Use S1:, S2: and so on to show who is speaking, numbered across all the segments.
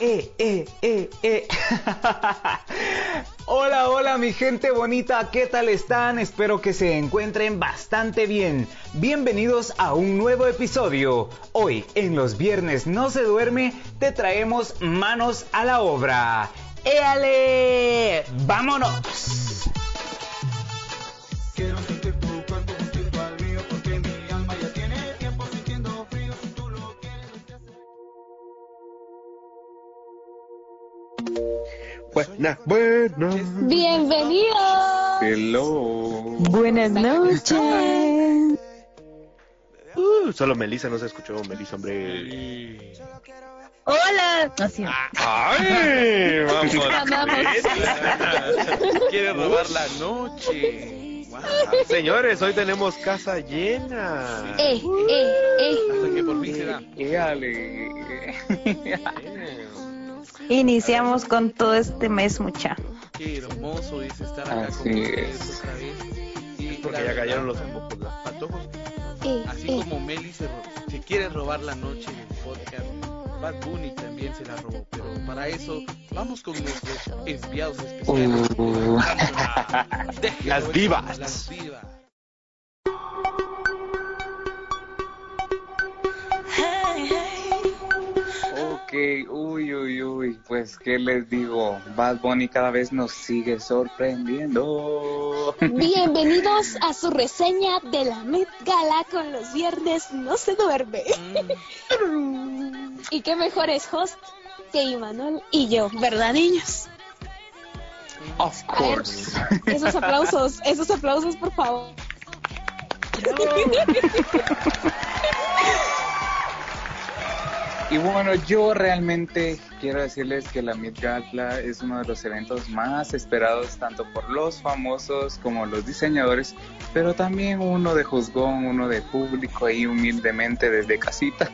S1: eh, eh, eh, eh. hola, hola mi gente bonita, ¿qué tal están? Espero que se encuentren bastante bien. Bienvenidos a un nuevo episodio. Hoy, en los viernes no se duerme, te traemos manos a la obra. ¡Éale! ¡Vámonos!
S2: Buenas, buenas.
S3: Bienvenidos.
S2: Hello.
S3: Buenas noches.
S2: Uh, solo Melissa no se escuchó, Melissa, hombre.
S3: Hola. Así.
S2: ¡Ay! Vamos.
S4: Quiere robar la noche. Wow.
S2: Señores, hoy tenemos casa llena.
S3: Eh, eh, eh.
S4: Hasta que por fin se da.
S2: Éale.
S5: Iniciamos con todo este mes, mucha.
S4: Qué hermoso es estar acá
S2: Así
S4: con ustedes
S2: es.
S4: otra vez. Y
S2: Porque ya cayeron los antojos.
S3: eh,
S4: Así
S3: eh.
S4: como Meli se, se quiere robar la noche en el podcast, Bad Bunny también se la robó. Pero para eso, vamos con nuestros enviados especiales.
S2: Uh. Las divas.
S4: Las divas.
S6: Uy, uy, uy, pues qué les digo, Bad Bunny cada vez nos sigue sorprendiendo.
S3: Bienvenidos a su reseña de la Met Gala con los viernes no se duerme. y qué mejores host que Imanol y yo, ¿verdad, niños?
S6: Of
S3: ver,
S6: course.
S3: esos aplausos, esos aplausos, por favor.
S6: Y bueno, yo realmente quiero decirles que la Met Gala es uno de los eventos más esperados tanto por los famosos como los diseñadores, pero también uno de juzgón, uno de público ahí humildemente desde casita.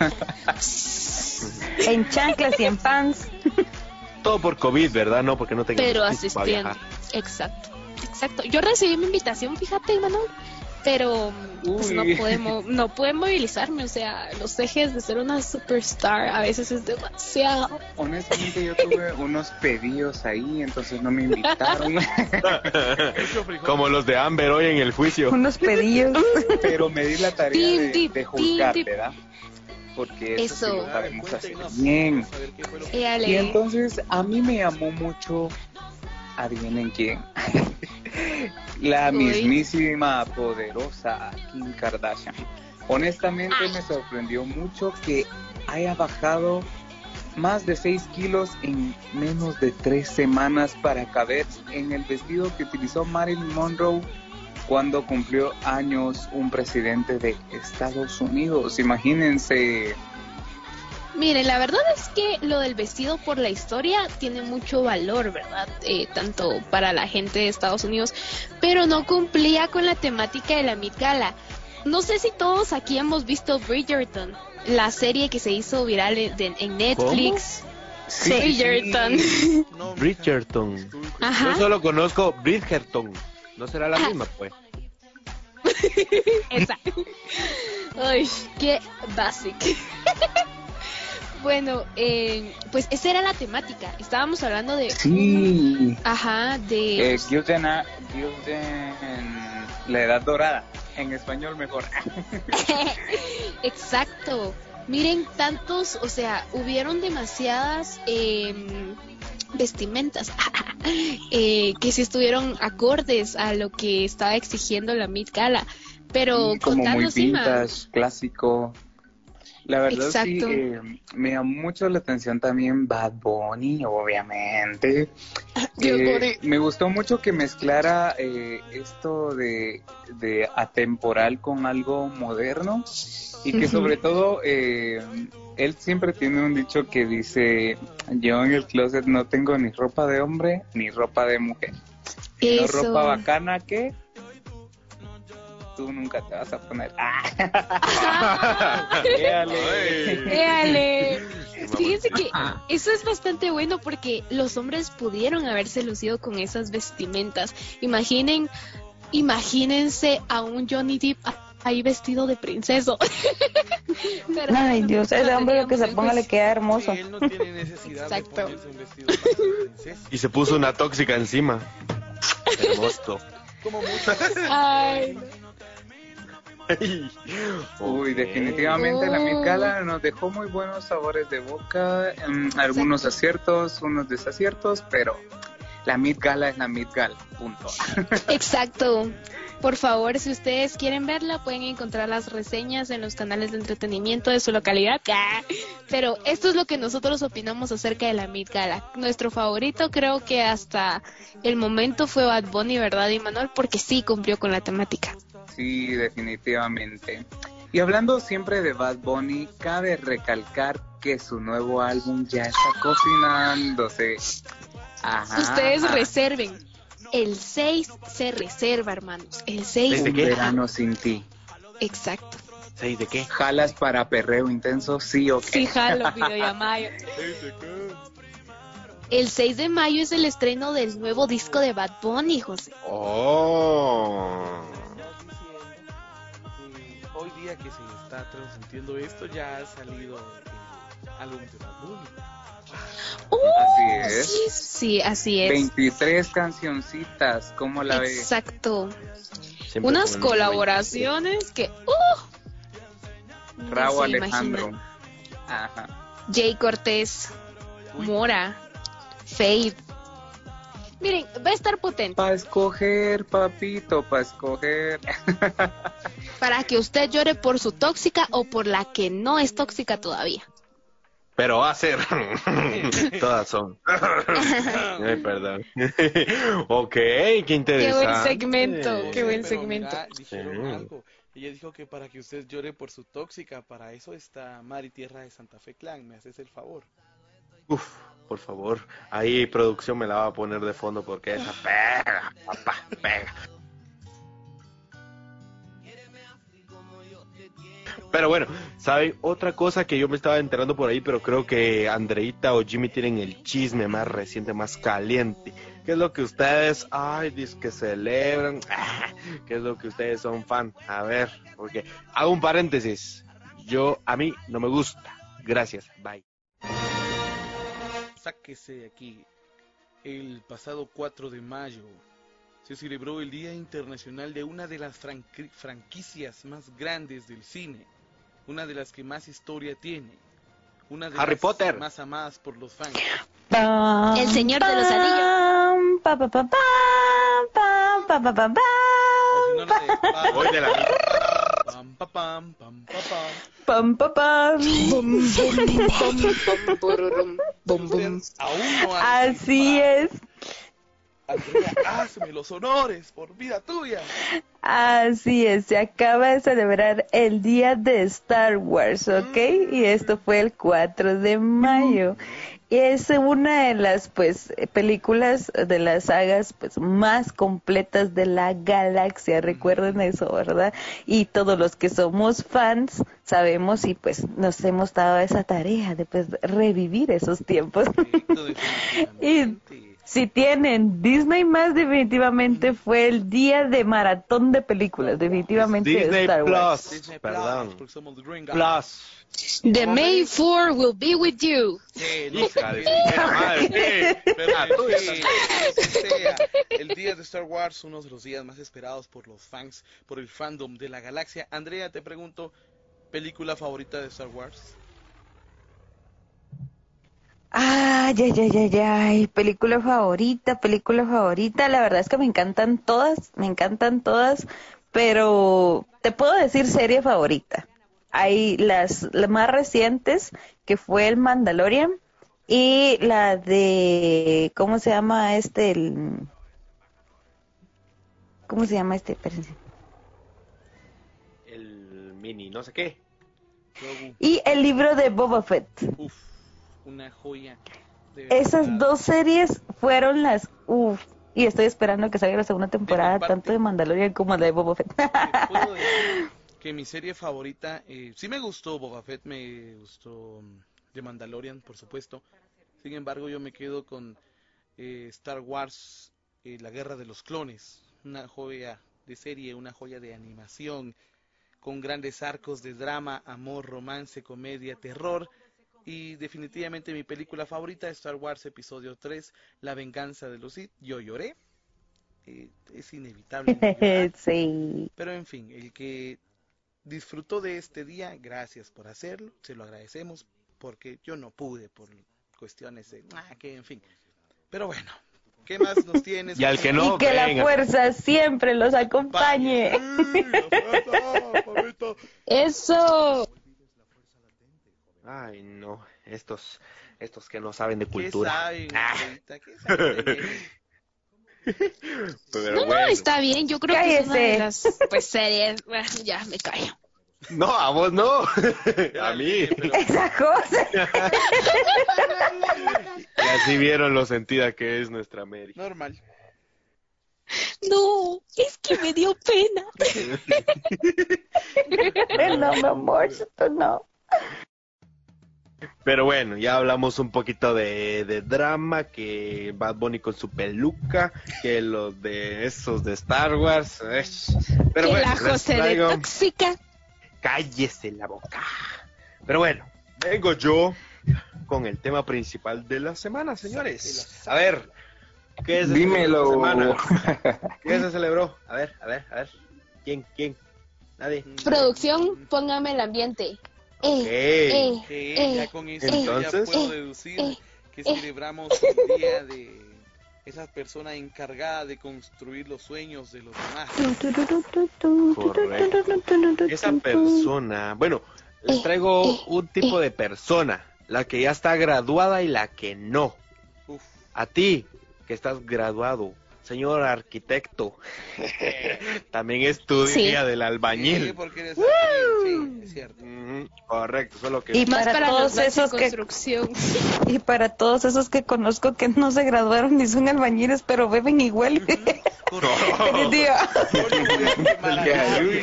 S5: En chanclas y en pants.
S2: Todo por COVID, ¿verdad? No, porque no tengo
S3: Pero asistiendo.
S2: viajar.
S3: Exacto, exacto. Yo recibí mi invitación, fíjate, Imanol, pero pues, no podemos, no pude movilizarme, o sea, los ejes de ser una superstar a veces es demasiado.
S6: Honestamente yo tuve unos pedidos ahí, entonces no me invitaron.
S2: Como los de Amber hoy en el juicio.
S5: Unos pedillos.
S6: pero me di la tarea de, de juzgar. ¿verdad? Porque eso, sí lo sabemos hacer bien.
S4: que-
S3: Y
S6: entonces a mí me llamó mucho, adivinen quién, la mismísima poderosa Kim Kardashian. Honestamente
S3: Ay.
S6: me sorprendió mucho que haya bajado más de 6 kilos en menos de 3 semanas para caber en el vestido que utilizó Marilyn Monroe cuando cumplió años un presidente de Estados Unidos. Imagínense.
S3: Miren, la verdad es que lo del vestido por la historia tiene mucho valor, ¿verdad? Eh, tanto para la gente de Estados Unidos, pero no cumplía con la temática de la Met Gala. No sé si todos aquí hemos visto Bridgerton, la serie que se hizo viral en, Netflix.
S6: Sí,
S3: Bridgerton.
S4: No,
S2: Bridgerton.
S3: Ajá.
S2: Yo solo conozco Bridgerton. ¿No será la misma, pues?
S3: Esa. Ay, qué basic. bueno, eh, pues esa era la temática. Estábamos hablando de...
S6: Sí.
S3: Ajá, de...
S6: Eh, Gilden, la edad dorada. En español mejor.
S3: Exacto. Miren tantos, o sea, hubieron demasiadas em, vestimentas eh, que sí estuvieron acordes a lo que estaba exigiendo la Met Gala. Pero
S6: Sí, como muy vintage, clásico. La verdad sí, eh, me llamó mucho la atención también Bad Bunny, obviamente.
S3: Dios
S6: Eh, me gustó mucho que mezclara eh, esto de, de atemporal con algo moderno y que sobre todo eh, él siempre tiene un dicho que dice, yo en el closet no tengo ni ropa de hombre ni ropa de mujer. No
S3: Eso.
S6: ropa bacana que tú nunca te vas a poner. Ah. Véale.
S3: Fíjense que eso es bastante bueno porque los hombres pudieron haberse lucido con esas vestimentas. Imaginen, imagínense a un Johnny Depp ahí vestido de princeso. Pero-
S5: Ay, Dios, ese hombre lo que se ponga le queda hermoso.
S4: Sí, él no tiene necesidad
S3: Exacto.
S4: de ponerse un vestido princesa.
S2: Y se puso una tóxica encima. Hermoso.
S4: Como muchos.
S3: Ay,
S6: Uy, definitivamente la
S3: Oh.
S6: Gala nos dejó muy buenos sabores de boca, em, algunos aciertos, unos desaciertos, pero la Met Gala es la Met Gala, punto.
S3: Exacto. Por favor, si ustedes quieren verla, pueden encontrar las reseñas en los canales de entretenimiento de su localidad. Ah, Pero esto es lo que nosotros opinamos acerca de la Met Gala. Nuestro favorito creo que hasta el momento fue Bad Bunny, ¿verdad, Imanol? Porque sí cumplió con la temática.
S6: Sí, definitivamente. Y hablando siempre de Bad Bunny, cabe recalcar que su nuevo álbum ya está cocinándose. Ajá.
S3: Ustedes reserven. El 6 se reserva, hermanos. El 6.
S2: ¿Seis de
S6: verano sin ti.
S3: Exacto.
S2: ¿Seis de qué?
S6: ¿Jalas para perreo intenso? Sí o qué?
S3: Sí, jalo, videollamada. El 6 de mayo es el estreno del nuevo disco de Bad Bunny, José.
S2: Oh.
S4: Día que se está transmitiendo esto, ya ha salido el álbum de Bad Bunny.
S6: Así es.
S3: Sí, así es.
S6: 23 cancioncitas, ¿cómo la ves?
S3: Exacto. Unas colaboraciones que... ¡Uh! Ni
S6: Raúl Alejandro. Ajá.
S3: Jay Cortés,
S4: Uy.
S3: Mora, Fade. Miren, va a estar potente
S6: Para escoger, papito, para escoger.
S3: para que usted llore por su tóxica o por la que no es tóxica todavía.
S2: Pero va a ser. Todas son. Ay, perdón. ok, qué
S3: Qué
S2: interesante.
S3: buen segmento, qué buen segmento.
S4: mira, dijeron
S2: Sí.
S4: algo. Ella dijo que para que usted llore por su tóxica, para eso está Mari Tierra de Santa Fe Clan. ¿Me haces el favor?
S2: Uf, por favor. Ahí producción me la va a poner de fondo porque esa pega, papá, pega. Pero bueno, ¿saben? Otra cosa que yo me estaba enterando por ahí, pero creo que Andreita o Jimmy tienen el chisme más reciente, más caliente. ¿Qué es lo que ustedes, ay, dice que celebran? Ah, ¿Qué es lo que ustedes son fan? A ver, porque hago un paréntesis. Yo, a mí no me gusta. Gracias, bye.
S4: Sáquese de aquí. El pasado 4 de mayo se celebró el Día Internacional de una de las franqui- franquicias más grandes del cine, una de las que más historia tiene, una de
S2: Harry
S4: las
S2: Potter.
S4: más amadas por los fans.
S5: Pam,
S3: El Señor de los
S5: pam, pa, pa, pa, pam, pam, pa, pa, pa, pam.
S4: Pam, pam, pa, pam, pam, pa, pam.
S5: Pam, pa, pam.
S4: Aún no ha
S5: Así es,
S4: Andrea, hazme los honores por vida tuya.
S5: así es. Se acaba de celebrar el día de Star Wars, ¿ok? Y esto fue el 4 de mayo. Y es una de las pues películas de las sagas pues más completas de la galaxia, recuerden eso, ¿verdad? Y todos los que somos fans sabemos y pues nos hemos dado esa tarea de pues revivir esos tiempos.
S4: Correcto,
S5: Y
S4: definitivamente.
S5: Si tienen Disney más definitivamente fue el día de maratón de películas, definitivamente de
S2: Disney
S5: Star Wars.
S2: Plus,
S4: Disney
S2: perdón. Plus.
S3: The May 4 will be with you.
S4: Sí, no
S2: madre.
S4: Pero sí, sea. El día de Star Wars, uno de los días más esperados por los fans, por el fandom de la galaxia. Andrea, te pregunto, ¿película favorita de Star Wars?
S5: Ay, ay, ay, ay, ay, película favorita, película favorita. La verdad es que me encantan todas, me encantan todas, pero te puedo decir serie favorita. Hay las, las más recientes, que fue el Mandalorian, y la de, ¿cómo se llama este? El, ¿Cómo se llama este? Espérense.
S2: El mini, no sé qué.
S5: Y el libro de Boba Fett.
S4: uf, una joya. de
S5: Esas dos series fueron las uff. Y estoy esperando que salga la segunda temporada,
S4: parte.
S5: tanto de Mandalorian como de Boba Fett.
S4: Puedo decir que mi serie favorita, eh, sí me gustó Boba Fett, me gustó mm, The Mandalorian, por supuesto. Sin embargo, yo me quedo con eh, Star Wars, eh, La Guerra de los Clones, una joya de serie, una joya de animación, con grandes arcos de drama, amor, romance, comedia, terror. Y definitivamente mi película favorita, Star Wars Episodio 3, La venganza de los Sith. Yo lloré. Eh, es inevitable. no llorar.
S5: sí.
S4: Pero en fin, el que disfrutó de este día, gracias por hacerlo, se lo agradecemos porque yo no pude por cuestiones de, ah, que en fin. Pero bueno, ¿qué más nos tienes?
S2: Y al que no,
S5: y que la
S2: venga.
S5: fuerza siempre los acompañe.
S4: Sí, la fuerza.
S3: Eso.
S2: Ay, no, estos, estos que no saben de
S4: ¿Qué
S2: cultura.
S4: saben,
S2: Ah,
S4: saben
S2: pero
S3: No, no, está bien. Yo creo que es una de las pues, series. Bueno, ya me callo.
S2: No, a vos no. a mí.
S4: Pero-
S5: Esa cosa.
S2: Y así vieron lo sentida que es nuestra Mary.
S4: Normal.
S3: No, es que me dio pena.
S5: No, mi amor, esto no.
S2: Pero bueno, ya hablamos un poquito de, de drama, que Bad Bunny con su peluca, que los de esos de Star Wars. eh. Pero
S3: que
S2: bueno,
S3: la José de tóxica.
S2: cállese la boca. Pero bueno, vengo yo con el tema principal de la semana, señores. A ver, ¿qué se
S6: Dímelo.
S2: semana? ¿Qué se celebró? A ver, a ver, a ver. ¿Quién? ¿Quién? Nadie.
S3: Producción, póngame el ambiente. Eh,
S2: Ok.
S3: eh, eh,
S4: ya con eso
S2: Entonces-
S4: ya puedo
S3: eh,
S4: deducir
S3: eh,
S4: que
S3: eh.
S4: celebramos el día de esa persona encargada de construir los sueños de los demás.
S2: Esa persona, bueno, les
S3: Eh,
S2: traigo
S3: eh,
S2: un tipo de persona, la que ya está graduada y la que no.
S4: Uf.
S2: A ti, que estás graduado, señor arquitecto, también es tu
S3: Sí.
S2: día del
S4: Sí,
S2: albañil.
S4: porque eres albañil, sí, es cierto.
S2: Ujú, correcto, solo que...
S5: Y
S3: Más
S5: para
S3: para
S5: todos
S3: los esos
S5: que
S3: construcción.
S5: y para todos esos que conozco que no se graduaron ni son albañiles, pero beben igual.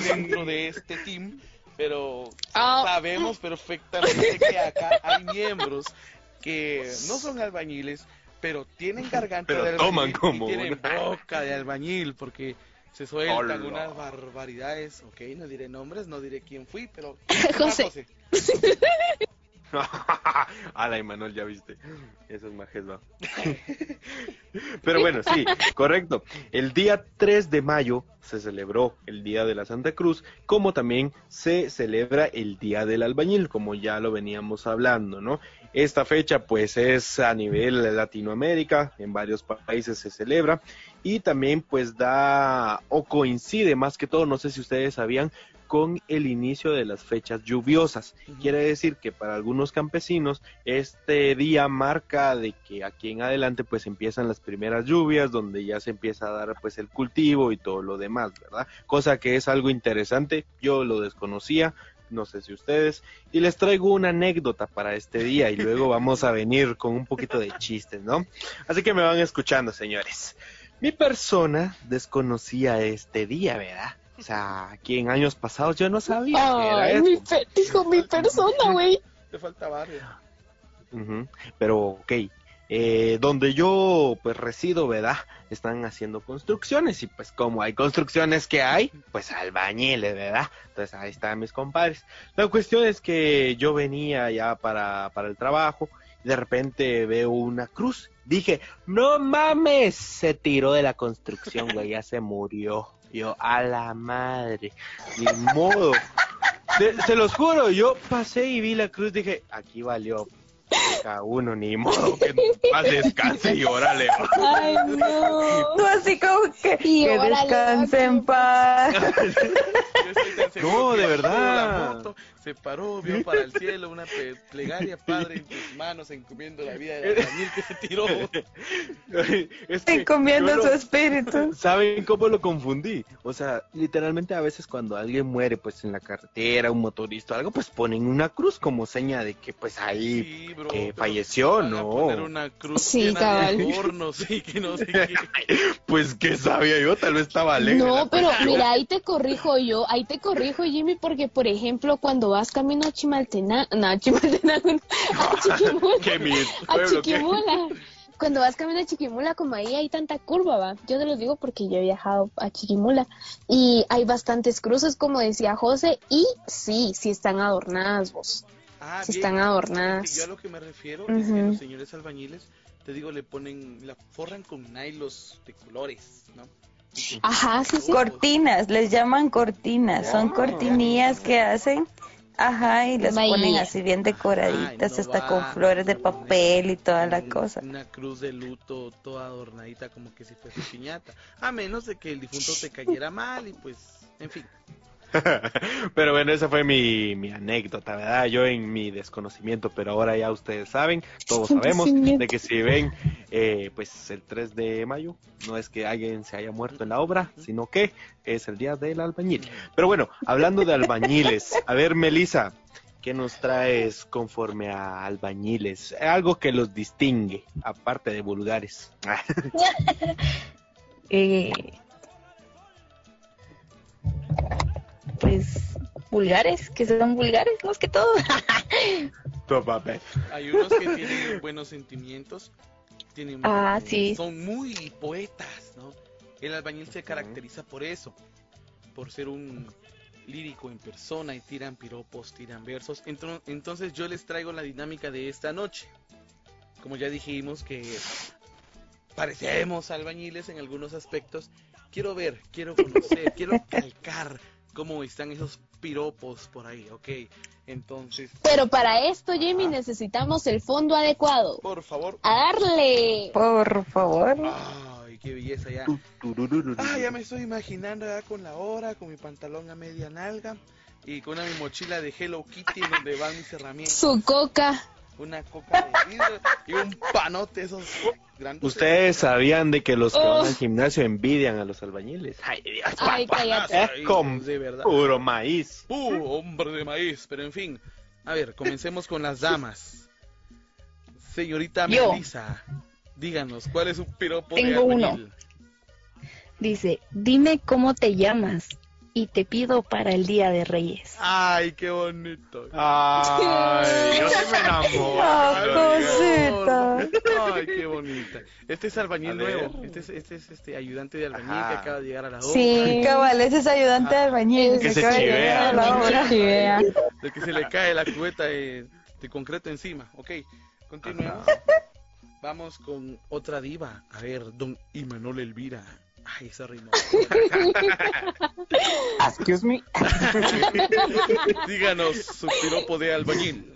S4: Dentro de este team, pero
S3: Ah.
S4: sabemos perfectamente que acá hay miembros que no son albañiles, pero tienen garganta
S2: Pero
S4: de albañil
S2: toman como
S4: y tienen
S2: una.
S4: boca de albañil porque se sueltan
S2: Hola.
S4: unas barbaridades. Ok, no diré nombres, no diré quién fui, pero
S3: José.
S2: Ala, Emanuel, ya viste. Eso es majes, va. Pero bueno, sí, correcto. El día 3 de mayo se celebró el Día de la Santa Cruz, como también se celebra el Día del Albañil, como ya lo veníamos hablando, ¿no? Esta fecha pues es a nivel de Latinoamérica, en varios países se celebra y también pues da o coincide más que todo, no sé si ustedes sabían, con el inicio de las fechas lluviosas. Quiere decir que para algunos campesinos este día marca de que aquí en adelante pues empiezan las primeras lluvias, donde ya se empieza a dar pues el cultivo y todo lo demás, ¿verdad? Cosa que es algo interesante, yo lo desconocía, no sé si ustedes, y les traigo una anécdota para este día y luego vamos a venir con un poquito de chistes, ¿no? Así que me van escuchando, señores. Mi persona desconocía este día, ¿verdad? O sea, aquí en años pasados yo no sabía que era
S3: Ay, mi
S2: esto.
S3: pe- dijo mi persona, güey.
S4: Te falta barrio.
S2: Pero, ok, eh, donde yo pues resido, ¿verdad? Están haciendo construcciones y pues como hay construcciones que hay, pues albañiles, ¿verdad? Entonces ahí están mis compadres. La cuestión es que yo venía ya para, para el trabajo de repente veo una cruz. Dije, no mames, se tiró de la construcción, güey, ya se murió. Yo, a la madre, ni modo. Se, se los juro, yo pasé y vi la cruz, dije, aquí valió cada uno, ni modo, que paz descanse y órale.
S3: Ay, no.
S5: No, así como que,
S3: Y
S5: que
S3: órale,
S5: descanse en paz.
S2: No, de verdad.
S4: La moto, se paró, vio para el cielo una plegaria, padre, en tus manos, encomiendo la vida del albañil que se tiró.
S2: Es que
S5: Encomiendo su
S2: lo-
S5: espíritu.
S2: ¿Saben cómo lo confundí? O sea, literalmente a veces cuando alguien muere pues en la carretera, un motorista o algo, pues ponen una cruz como seña de que pues ahí
S4: Sí, bro,
S2: que falleció,
S4: van a
S2: ¿no?
S4: poner una cruz
S3: Sí, cabal.
S4: de y que no sé qué.
S2: pues que sabía yo, tal vez estaba alegre.
S3: No, pero mira, ahí te corrijo yo, ahí te corrijo Jimmy, porque por ejemplo, cuando vas camino a Chimaltenango, no, a Chimaltenango, a Chiquimula, a Chiquimula, cuando vas camino a Chiquimula, como ahí hay tanta curva, va. Yo te lo digo porque yo he viajado a Chiquimula y hay bastantes cruces, como decía José, y sí, sí están adornadas vos.
S4: Ah,
S3: Sí
S4: bien.
S3: están adornadas.
S4: Yo a lo que me refiero es que los señores albañiles, te digo, le ponen, la forran con nailos de colores, ¿no? Con
S3: Ajá, sí, sí.
S5: Cortinas, les llaman cortinas, son
S2: Ah.
S5: cortinillas que hacen, ajá, y les
S3: Bahía.
S5: ponen así bien decoraditas,
S4: Ay, no
S5: hasta con
S4: va,
S5: flores de
S4: no,
S5: papel y toda la cosa.
S4: Una cruz de luto toda adornadita como que si fuese piñata. A menos de que el difunto te cayera mal y pues, en fin.
S2: Pero bueno, esa fue mi, anécdota, ¿verdad? Yo en mi desconocimiento, pero ahora ya ustedes saben, todos sabemos, de que si ven, eh, pues el 3 de mayo, no es que alguien se haya muerto en la obra, sino que es el día del albañil. Pero bueno, hablando de albañiles, a ver, Melissa, ¿qué nos traes conforme a albañiles? Algo que los distingue, aparte de vulgares.
S7: Eh, pues vulgares, que son vulgares más que todo.
S4: Hay unos que tienen buenos sentimientos, tienen,
S7: Ah, sí.
S4: son muy poetas, ¿no? El albañil se caracteriza por eso, por ser un lírico en persona y tiran piropos, tiran versos. Entro- Entonces yo les traigo la dinámica de esta noche. Como ya dijimos que parecemos albañiles en algunos aspectos, quiero ver, quiero conocer, quiero calcar cómo están esos piropos por ahí, ¿ok? Entonces,
S3: Pero para esto, Jamie, necesitamos el fondo adecuado.
S4: por favor,
S3: A darle.
S5: Por favor.
S4: Ay, qué belleza ya. Ah, ya me estoy imaginando ya con la hora, con mi pantalón a media nalga y con una mi mochila de Hello Kitty donde van mis herramientas,
S3: Su coca.
S4: Una coca de vidrio y un panote esos grandes.
S2: Ustedes sabían de que los que
S3: Oh.
S2: van al gimnasio envidian a los albañiles. Ay, Dios,
S3: Ay,
S2: papá.
S3: cállate.
S2: Es con
S4: de verdad.
S2: puro maíz.
S4: Uh, hombre de maíz, pero en fin. A ver, comencemos con las damas. Señorita
S7: Yo.
S4: Melissa, díganos, ¿cuál es un piropo de
S7: Tengo uno.
S4: albañil?
S7: Dice, dime cómo te llamas y te pido para el Día de Reyes.
S4: Ay, qué bonito.
S2: Ay, yo sí me enamoro.
S5: Ah, cosita.
S4: Ay, qué bonita. Este es albañil nuevo. Este es, este es este ayudante de albañil
S2: Ajá.
S4: que acaba de llegar a la obra.
S3: Sí.
S5: Cabal, ese es ayudante de albañil.
S2: Que se
S5: acaba de
S2: chivea.
S5: llegar a la obra.
S3: Chivea.
S4: De que se le cae la cubeta de, de concreto encima. Ok, continuemos. Vamos con otra diva. A ver, don Imanol Elvira. Ay, esa rima.
S6: Excuse me.
S4: Díganos su piropo de albañil.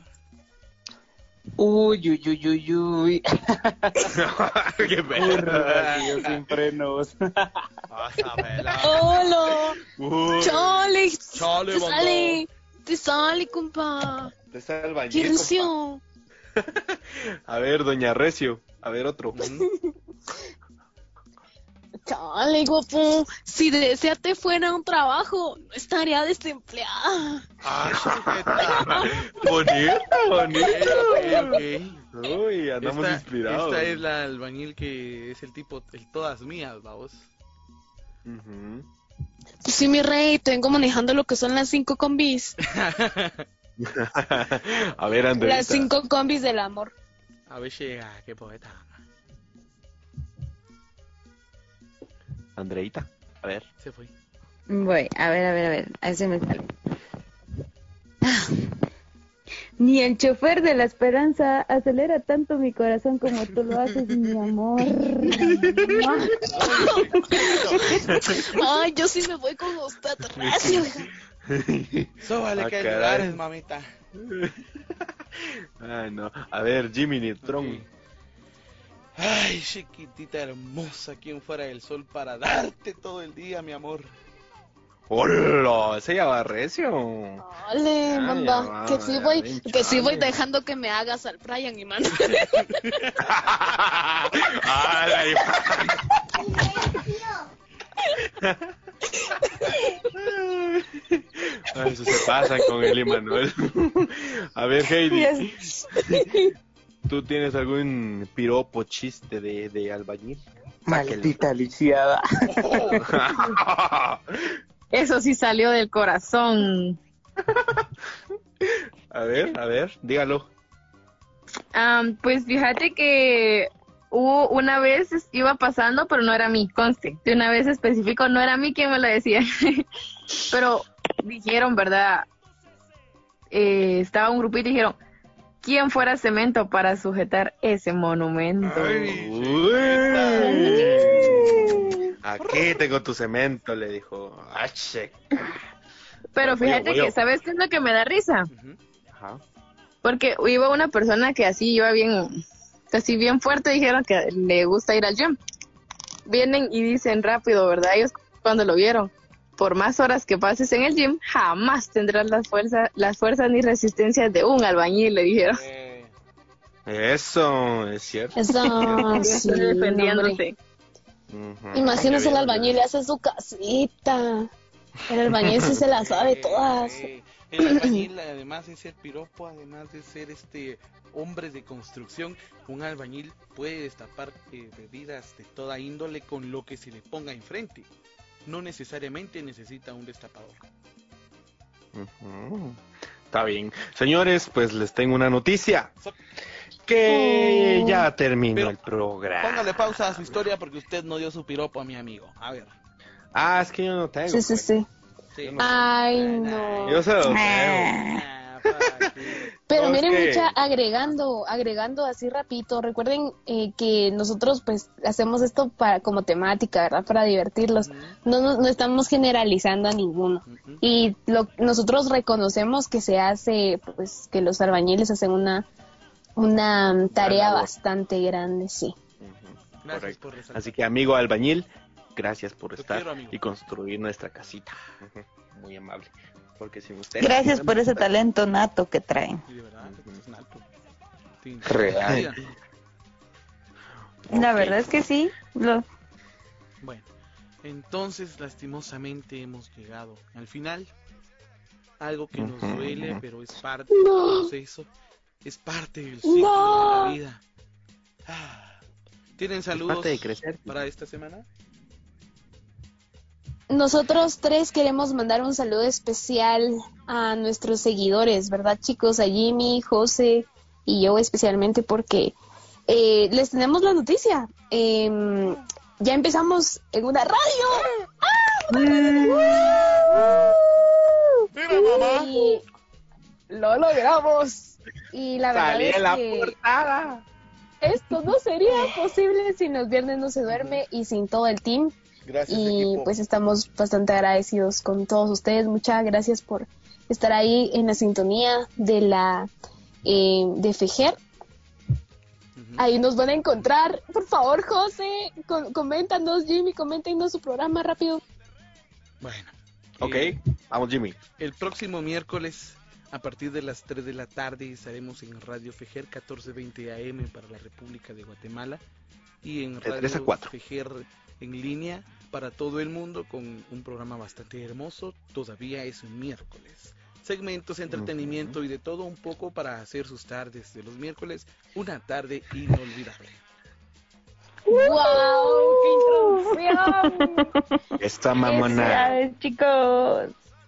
S6: Uy, uy, uy, uy, uy.
S2: Qué
S6: tío, sin frenos.
S3: ¡Hola! ¡Chale!
S4: Chale,
S3: ¡Te sale! ¡Te sale, compa!
S2: es albañil,
S3: ¡Qué ilusión!
S2: A ver, doña Recio. A ver, otro.
S3: Chale, guapo. Si deseate fuera un trabajo, no estaría desempleada.
S4: Sujeta.
S2: bonito, bonito.
S4: Ok, ok.
S2: Uy, andamos
S4: esta,
S2: inspirados.
S4: esta es la albañil que es el tipo, el todas mías, vamos.
S2: Ujú.
S3: Sí, mi rey, te vengo manejando lo que son las cinco combis.
S2: A ver, Andrés.
S3: Las cinco combis del amor.
S4: A ver, llega, qué poeta.
S2: Andreita. A ver.
S4: Se fue.
S5: Voy, a ver, a ver, a ver, a ver si me sale. Ni el chofer de la esperanza acelera tanto mi corazón como tú lo haces, mi amor.
S3: Ay, yo sí me voy con usted, recio.
S4: Súbale
S2: Ah,
S4: que lugares, mamita.
S2: Ay, no. A ver, Jimmy Neutron.
S4: Ok. Ay, chiquitita hermosa, ¿quién fuera el sol para darte todo el día, mi amor?
S2: ¡Hola! Ese ya va recio.
S3: Dale,
S2: Ay,
S3: manda, que sí voy, que sí voy dejando que me hagas al Brian y man.
S2: Ay, Ay, eso se pasa con el Emanuel. A ver, Heidi, ¿tú tienes algún piropo chiste de, de albañil?
S6: Maldita lisiada.
S8: Eso sí salió del corazón.
S2: A ver, a ver, dígalo.
S8: Am, pues fíjate que hubo una vez iba pasando, pero no era mí, conste. De una vez específico, no era mí quien me lo decía. pero dijeron, ¿verdad? Eh, estaba un grupito y dijeron, ¿quién fuera cemento para sujetar ese monumento?
S2: Uy. Aquí tengo tu cemento, le dijo. Ah, che.
S8: Pero fíjate
S2: Oye, oye.
S8: que, ¿sabes qué es lo que me da risa?
S2: Ajá.
S8: Porque iba una persona que así iba bien, así bien fuerte, dijeron que le gusta ir al gym. Vienen y dicen rápido, ¿verdad? Ellos cuando lo vieron, por más horas que pases en el gym, jamás tendrás las fuerzas, las fuerzas ni resistencias de un albañil, le dijeron.
S4: Eh,
S2: Eso, es cierto.
S3: Eso, sí. Imagínese el albañil le hace su casita. El albañil sí se la sabe todas.
S4: eh, el albañil, además de ser piropo, además de ser este hombre de construcción, un albañil puede destapar eh, bebidas de toda índole con lo que se le ponga enfrente. No necesariamente necesita un destapador.
S2: Está bien. Señores, pues les tengo una noticia. Que ya terminó el programa.
S4: Póngale pausa a su historia porque usted no dio su piropo a mi amigo. A ver.
S2: Ah, es que yo no tengo.
S3: Sí, sí,
S2: pues.
S3: sí.
S4: Sí.
S3: Ay, no.
S2: Yo se lo tengo.
S4: Ah.
S3: Pero
S2: No, es
S3: miren,
S2: que-
S3: mucha, agregando, agregando así rapidito, recuerden eh, que nosotros pues hacemos esto para como temática, ¿verdad? Para divertirlos. No, no, no estamos generalizando a ninguno. Y lo, nosotros reconocemos que se hace, pues que los albañiles hacen una, una tarea bastante grande, sí.
S2: Ujú,
S4: Gracias
S2: Correcto.
S4: por.
S2: Así que, amigo albañil, gracias por
S4: Te
S2: estar
S4: quiero,
S2: y construir nuestra casita. Muy amable. Porque sin usted.
S5: Gracias por ese talento nato que traen.
S4: Sí,
S6: Real.
S5: La verdad es que sí. Lo...
S4: Bueno, entonces lastimosamente hemos llegado al final. Algo que nos duele, pero es parte del proceso. Es parte del ciclo
S3: No.
S4: de la vida. Ah. ¿Tienen
S2: Es
S4: saludos
S2: parte de crecer.
S4: para esta semana?
S3: Nosotros tres queremos mandar un saludo especial a nuestros seguidores, ¿verdad, chicos? A Jimmy, José y yo especialmente porque eh, les tenemos la noticia. Em, ya empezamos en una radio. ¡Ah! Y lo logramos. Y la verdad
S2: Salí
S3: es
S2: en la
S3: que
S2: portada.
S3: esto no sería posible sin los viernes no se duerme y sin todo el team
S4: Gracias,
S3: y
S4: equipo.
S3: pues estamos bastante agradecidos con todos ustedes. Muchas gracias por estar ahí en la sintonía de la eh, de Fejer. Ahí nos van a encontrar. Por favor, José, com- coméntanos, Jimmy, coméntenos su programa rápido.
S4: Bueno.
S2: Ok,
S4: eh,
S2: vamos, Jimmy.
S4: El próximo miércoles, a partir de las 3 de la tarde, estaremos en Radio Fejer 1420 AM para la República de Guatemala y en Radio
S2: 3 a 4.
S4: Fejer en línea para todo el mundo con un programa bastante hermoso. Todavía es un miércoles. Segmentos, entretenimiento y de todo un poco para hacer sus tardes de los miércoles una tarde inolvidable.
S3: ¡Wow! ¡Qué introducción!
S2: Esta mamona.
S5: Felicidades,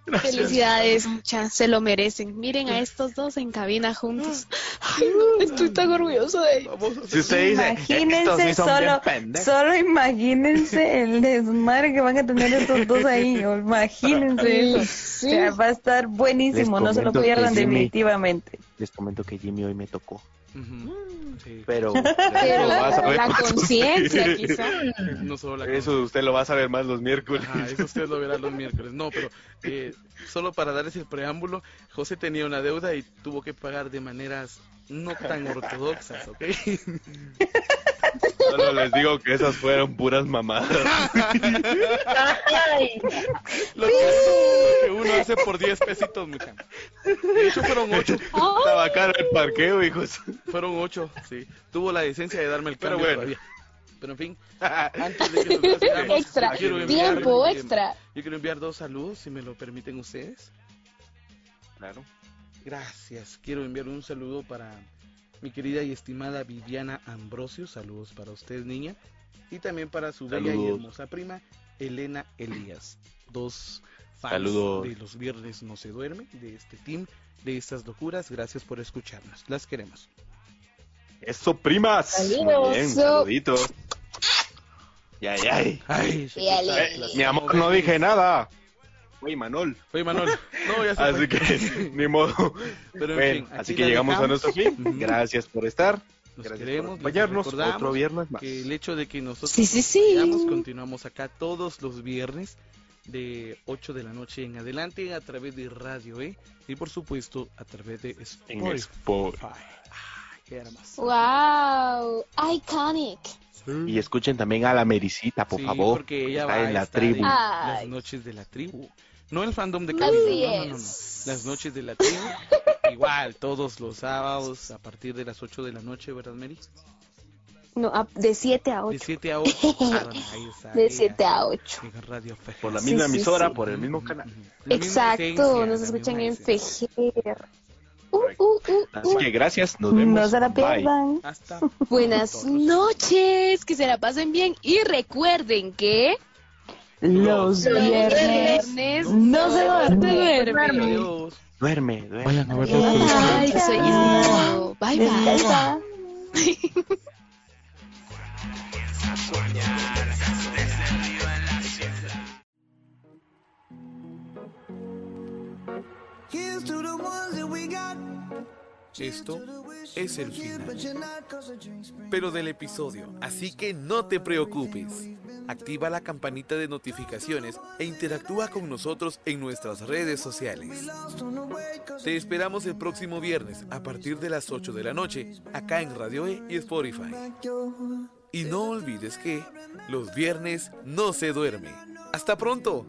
S3: Felicidades, muchas, se lo merecen. Miren a estos dos en cabina juntos. Ay, no, estoy tan orgulloso de ellos.
S2: Si usted
S5: Imagínense solo, solo imagínense el desmadre que van a tener estos dos ahí. Imagínense eso.
S3: Sí.
S5: O sea, va a estar buenísimo, no se lo pierdan
S2: Jimmy-
S5: definitivamente.
S2: Les comento que Jimmy hoy me tocó.
S4: Sí.
S2: Pero,
S3: Pero
S2: lo vas a ver
S3: la conciencia, quizá.
S4: No solo la
S2: Eso usted lo va a saber más los miércoles.
S4: Ajá, eso usted lo verá los miércoles. No, pero eh, solo para darles el preámbulo, José tenía una deuda y tuvo que pagar de maneras no tan ortodoxas, ¿ok?
S2: Solo les digo que esas fueron puras mamadas.
S4: Lo que, lo que uno hace por 10 pesitos, mucha. De hecho, fueron 8.
S2: Estaba caro el parqueo, hijos.
S4: Fueron 8, sí. Tuvo la decencia de darme el
S2: Pero
S4: cambio
S2: bueno.
S4: todavía. Pero en fin, antes de que nos
S3: Extra,
S4: quiero enviar,
S3: tiempo extra.
S4: Yo quiero enviar dos saludos, si me lo permiten ustedes.
S2: Claro.
S4: Gracias. Quiero enviar un saludo para mi querida y estimada Viviana Ambrosio. Saludos para usted, niña. Y también para su bella y hermosa prima, Elena Elías. Dos fans
S2: Saludos.
S4: de los viernes no se duerme, de este team, de estas locuras. Gracias por escucharnos. Las queremos.
S2: Eso, primas.
S3: Saludos.
S2: Muy bien, saluditos. Y ay, ay. Mi amor, no dije nada. Oye, Manol.
S4: Oye, Manuel. No, ya se
S2: Así
S4: fue.
S2: que, ni modo.
S4: Pero en
S2: Bueno,
S4: fin,
S2: así que llegamos a
S4: dejamos.
S2: nuestro fin. Gracias por estar.
S4: Nos
S2: Gracias
S4: queremos,
S2: por acompañarnos otro viernes más.
S4: que el hecho de que nosotros
S3: Sí, sí,
S4: nos
S3: sí.
S4: continuamos acá todos los viernes de 8 de la noche en adelante a través de Radio E y por supuesto a través de
S2: En
S4: Spotify.
S2: Spotify.
S4: Ay, qué hermoso.
S3: Wow, iconic.
S2: Y escuchen también a la Mericita, por
S4: Sí,
S2: favor.
S4: porque ella
S2: está
S4: va
S2: en la
S4: estar
S2: tribu.
S4: en las noches de la tribu. No el fandom de
S3: Así
S4: Camilo, no, no, no, no. Las noches de la tribu. Igual, todos los sábados a partir de las 8 de la noche, ¿verdad, Mary?
S3: No, a- de 7 a
S4: De
S3: 8.
S4: 7 a 8. Ah, bueno,
S3: De
S4: ella.
S3: 7 a 8.
S4: En Radio Fe.
S2: Por la
S3: Sí,
S2: misma
S3: sí,
S2: emisora,
S3: sí.
S2: por el mismo canal.
S3: Exacto,
S4: esencia,
S3: nos escuchan en. Fejer. Uh, uh, uh,
S2: Así
S3: uh.
S2: que gracias, nos vemos.
S5: No se la
S2: Bye.
S5: pierdan.
S4: Hasta
S3: Buenas noches, que se la pasen bien y recuerden que
S5: Los
S3: los
S5: viernes
S3: viernes
S5: no se duerme.
S3: duerme.
S4: Adiós.
S2: Duerme, duerme.
S4: Esto es el final. Pero del episodio, así que no te preocupes. Activa la campanita de notificaciones e interactúa con nosotros en nuestras redes sociales. Te esperamos el próximo viernes a partir de las 8 de la noche, acá en Radio E y Spotify. Y no olvides que los viernes no se duerme. ¡Hasta pronto!